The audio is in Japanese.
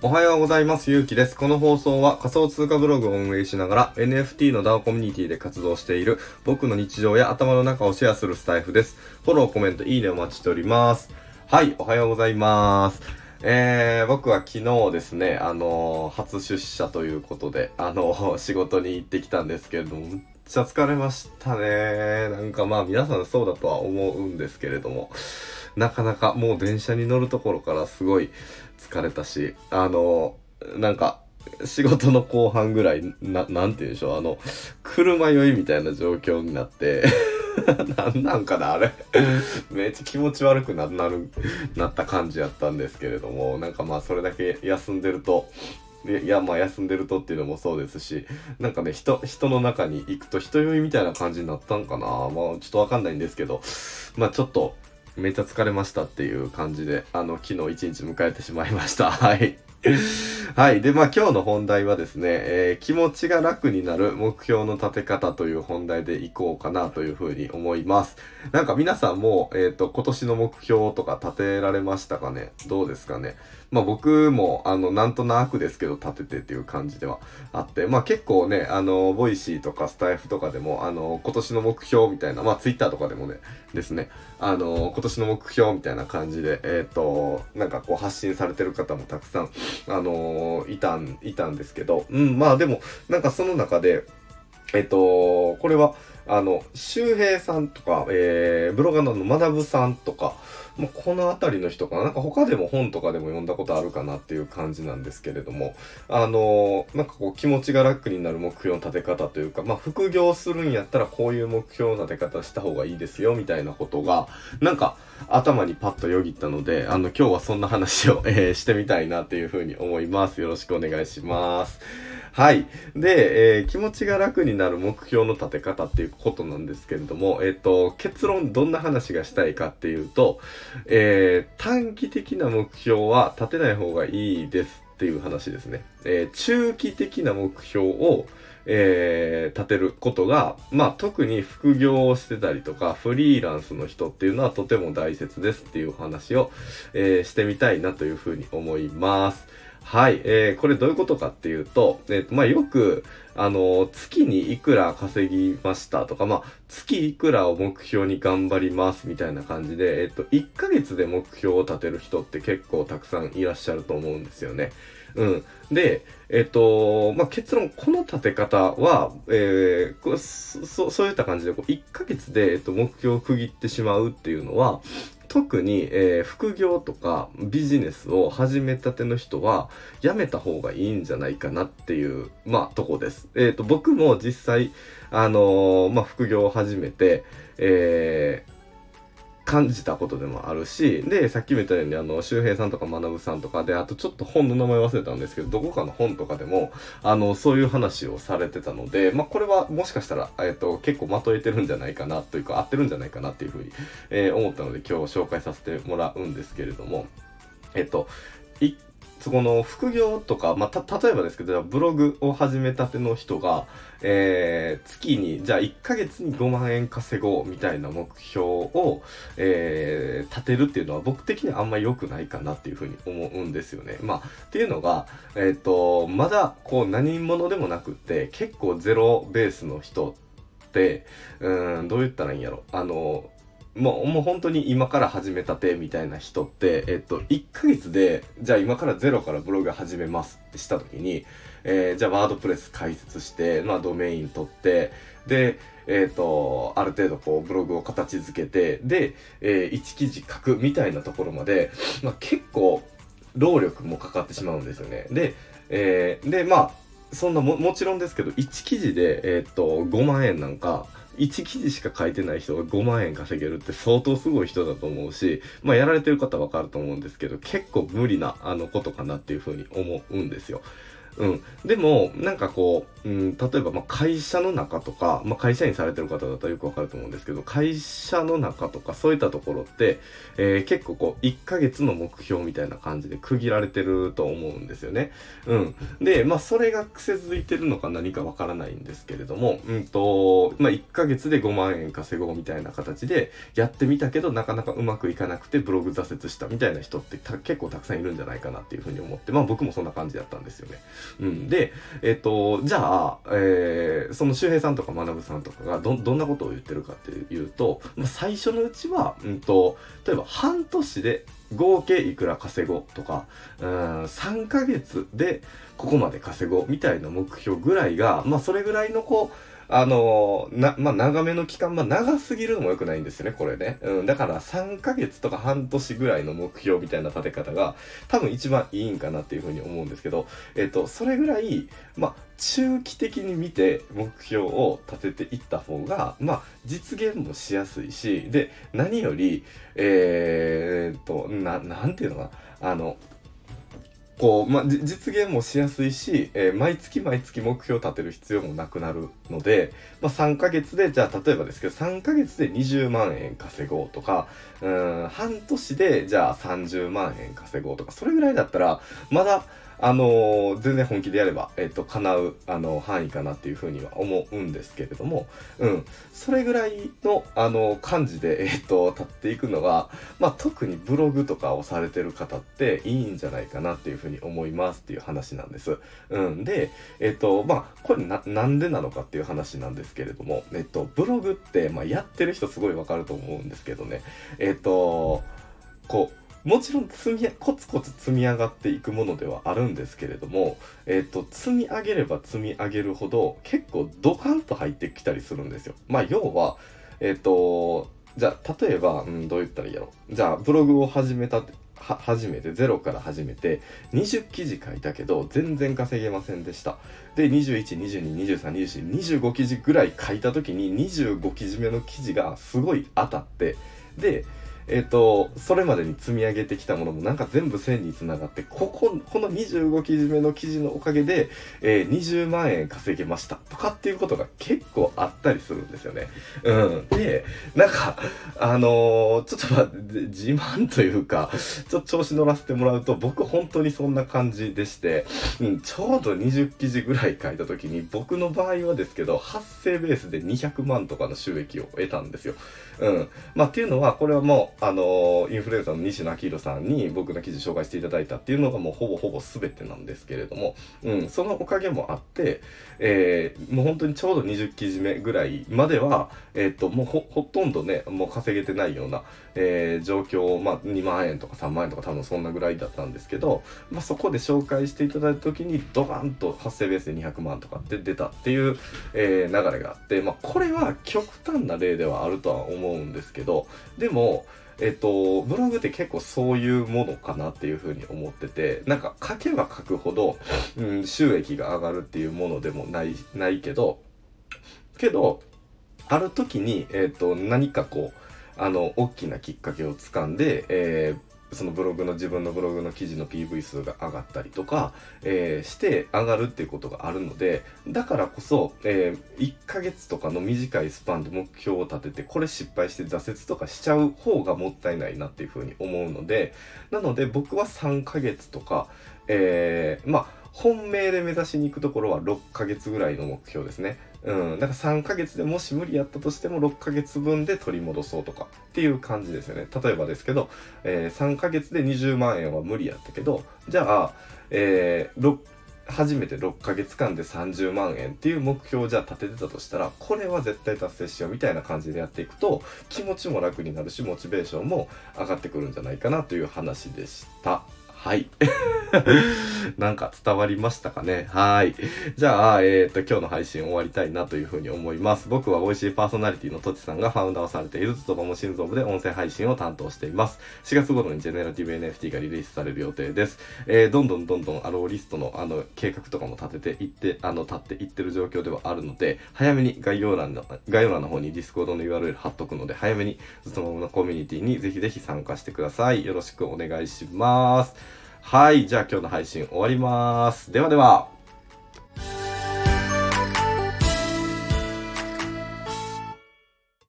おはようございます。ゆうきです。この放送は仮想通貨ブログを運営しながら NFT の DAO コミュニティで活動している僕の日常や頭の中をシェアするスタイフです。フォロー、コメント、いいねお待ちしております。はい、おはようございます。えー、僕は昨日ですね、あのー初出社ということで、あのー仕事に行ってきたんですけれども、めっちゃ疲れましたね。なんかまあ皆さんそうだとは思うんですけれども、なかなかもう電車に乗るところからすごい疲れたし、あの、なんか、仕事の後半ぐらい、な、なんて言うんでしょう、あの、車酔いみたいな状況になって、なんなんかな、あれ。めっちゃ気持ち悪くな、なる、なった感じやったんですけれども、なんかまあそれだけ休んでると、いや、まあ休んでるとっていうのもそうですし、なんかね、人、人の中に行くと人酔いみたいな感じになったんかなまあちょっとわかんないんですけど、まあちょっと、めっちゃ疲れましたっていう感じで、あの、昨日一日迎えてしまいました。はい。はい。で、まあ今日の本題はですね、えー気持ちが楽になる目標の立て方という本題でいこうかなというふうに思います。なんか皆さんも、えっ、と、今年の目標とか立てられましたかね？どうですかね？まあ僕も、あの、なんとなくですけど立ててっていう感じではあって、まあ結構ね、あの、ボイシーとかスタイフとかでも、あの、今年の目標みたいな、まあツイッターとかでもね、ですね、あの、今年の目標みたいな感じで、えっ、と、なんかこう発信されてる方もたくさん、あのいたん、いたんですけど、うん、まあでも、なんかその中で、えっ、と、これは、あの、周平さんとか、えー、ブロガーの学ぶさんとか、まあ、この辺りの人かな。なんか他でも本とかでも読んだことあるかなっていう感じなんですけれども、あのなんかこう気持ちが楽になる目標の立て方というか、まあ、副業するんやったらこういう目標の立て方した方がいいですよ、みたいなことが、なんか頭にパッとよぎったので、あの、今日はそんな話を、えーしてみたいなっていうふうに思います。よろしくお願いします。はい。で、えー気持ちが楽になる目標の立て方っていうことなんですけれども、えっ、と、結論どんな話がしたいかっていうと、えー短期的な目標は立てない方がいいですっていう話ですね。えー中期的な目標を、えー立てることが、まあ特に副業をしてたりとか、フリーランスの人っていうのはとても大切ですっていう話を、えーしてみたいなというふうに思います。はい、えーこれどういうことかっていうと、えーとまあよく、あの月にいくら稼ぎましたとか、まあ月いくらを目標に頑張りますみたいな感じで、えっ、と、1ヶ月で目標を立てる人って結構たくさんいらっしゃると思うんですよね。うん。で、えっ、と、まあ、結論、この立て方は、えーこうそそそういった感じで、こう1ヶ月で、えっと、目標を区切ってしまうっていうのは、特に、えー副業とかビジネスを始めたての人は、やめた方がいいんじゃないかなっていう、まあ、とこです。えっ、と、僕も実際、あのーまあ、副業を始めて、えー感じたことでもあるし、で、さっきも言ったように、あの、周平さんとか学さんとかで、あとちょっと本の名前忘れたんですけど、どこかの本とかでも、あの、そういう話をされてたので、まあ、これはもしかしたら、えっ、と、結構まとえてるんじゃないかな、というか、合ってるんじゃないかなっていうふうに、えー思ったので、今日紹介させてもらうんですけれども、えっ、と、一そこの副業とか、まあ、例えばですけど、ブログを始めたての人が、えー月に、じゃあ1ヶ月に5万円稼ごうみたいな目標を、えー立てるっていうのは僕的にはあんまり良くないかなっていうふうに思うんですよね。まあ、っていうのが、えっ、と、まだこう何者でもなくって、結構ゼロベースの人って、うん、どう言ったらいいんやろ。あの、もう、もう本当に今から始めたてみたいな人って、えっと、1ヶ月で、じゃあ今からゼロからブログ始めますってした時に、えーじゃあワードプレス開設して、まあドメイン取って、で、えっ、と、ある程度こうブログを形づけて、で、え1記事書くみたいなところまで、まあ結構、労力もかかってしまうんですよね。で、えーで、まあ、そんなも、もちろんですけど、1記事で、えっ、と、5万円なんか、1記事しか書いてない人が5万円稼げるって相当すごい人だと思うし、まあやられてる方わかると思うんですけど、結構無理なあのことかなっていうふうに思うんですよ。うん。でも、なんかこう、うん、例えば、ま会社の中とか、まあ、会社員されてる方だったらよくわかると思うんですけど、会社の中とか、そういったところって、えー、結構こう、1ヶ月の目標みたいな感じで区切られてると思うんですよね。うん。で、まあ、それが癖づいてるのか何かわからないんですけれども、うんと、まあ、1ヶ月で5万円稼ごうみたいな形でやってみたけど、なかなかうまくいかなくてブログ挫折したみたいな人って結構たくさんいるんじゃないかなっていうふうに思って、まあ、僕もそんな感じだったんですよね。うん。で、えっ、と、じゃあ、えー、その周平さんとか学さんとかがど、どんなことを言ってるかっていうと、まあ、最初のうちは、うんと、例えば半年で合計いくら稼ごうとか、うん、3ヶ月でここまで稼ごうみたいな目標ぐらいが、まあそれぐらいのこう、あのな、まあ、長めの期間、まあ、長すぎるのも良くないんですよね、これね。うん、だから3ヶ月とか半年ぐらいの目標みたいな立て方が、多分一番いいんかなっていうふうに思うんですけど、えっ、と、それぐらい、まあ、中期的に見て目標を立てていった方が、まあ、実現もしやすいし、で、何より、えー、っと、な、なんていうのかな、あの、こう、ま、実現もしやすいし、えー、毎月毎月目標を立てる必要もなくなるので、まあ、3ヶ月で、じゃあ例えばですけど、3ヶ月で20万円稼ごうとか、うん、半年で、じゃあ30万円稼ごうとか、それぐらいだったら、まだ、あの、全然本気でやれば、えっ、と、叶う、あの、範囲かなっていうふうには思うんですけれども、うん。それぐらいの、あの感じで、えっ、と、立っていくのが、まあ、特にブログとかをされてる方っていいんじゃないかなっていうふうに思いますっていう話なんです。うん。で、えっ、と、まあ、これな、なんでなのかっていう話なんですけれども、えっと、ブログって、まあ、やってる人すごいわかると思うんですけどね、えっと、こう、もちろん積みコツコツ積み上がっていくものではあるんですけれども、えっ、ー、と積み上げれば積み上げるほど結構ドカンと入ってきたりするんですよ。まあ要はえっ、ー、とじゃあ例えば、うん、どう言ったらいいやろじゃあブログを始めたは始めてゼロから始めて20記事書いたけど全然稼げませんでしたで2122232425記事ぐらい書いた時に25記事目の記事がすごい当たってでえっ、ー、と、それまでに積み上げてきたものもなんか全部線につながって、ここ、この25記事目の記事のおかげで、えー、20万円稼げましたとかっていうことが結構あったりするんですよね。うん。で、なんか、あのー、ちょっとまあ、自慢というか、ちょっと調子乗らせてもらうと、僕本当にそんな感じでして、うん、ちょうど20記事ぐらい書いた時に、僕の場合はですけど、発生ベースで200万とかの収益を得たんですよ。うん。まあっていうのは、これはもう、あのインフルエンサーの西野明宏さんに僕の記事紹介していただいたっていうのがもうほぼほぼ全てなんですけれども、うん、そのおかげもあって、えー、もう本当にちょうど20記事目ぐらいまでは、えっ、ー、と、もうほ、ほとんどね、もう稼げてないような、えー、状況、まあ、2万円とか3万円とか多分そんなぐらいだったんですけど、まあ、そこで紹介していただいた時にドカンと発生ベースで200万とかって出たっていう、えー、流れがあって、まあ、これは極端な例ではあるとは思うんですけど、でも、えっと、ブログって結構そういうものかなっていうふうに思ってて、なんか書けば書くほど、うん、収益が上がるっていうものでもない、ないけど、けど、ある時に、えっと、何かこう、あの、大きなきっかけをつかんで、えー、そのブログの自分のブログの記事の PV 数が上がったりとか、えー、して上がるっていうことがあるのでだからこそ、えー、1ヶ月とかの短いスパンで目標を立ててこれ失敗して挫折とかしちゃう方がもったいないなっていうふうに思うのでなので僕は3ヶ月とか、えー、まあ本命で目指しに行くところは6ヶ月ぐらいの目標ですね。うん。だから3ヶ月でもし無理やったとしても6ヶ月分で取り戻そうとかっていう感じですよね。例えばですけど、えー、3ヶ月で20万円は無理やったけど、じゃあ、えー、6初めて6ヶ月間で30万円っていう目標をじゃあ立ててたとしたら、これは絶対達成しようみたいな感じでやっていくと、気持ちも楽になるし、モチベーションも上がってくるんじゃないかなという話でした。はい。なんか伝わりましたかね？はい。じゃあ、えっ、ー、と、今日の配信終わりたいなというふうに思います。僕は美味しいパーソナリティのとちさんがファウンダーをされているつとばも心臓部で音声配信を担当しています。4月頃にジェネラティブ NFT がリリースされる予定です。えー、どんどんどんどんアローリストのあの計画とかも立てていって、あの、立っていってる状況ではあるので、早めに概要欄の、概要欄の方にディスコードの URL 貼っとくので、早めにずっとものコミュニティにぜひぜひ参加してください。よろしくお願いします。はい。じゃあ今日の配信終わります。ではでは。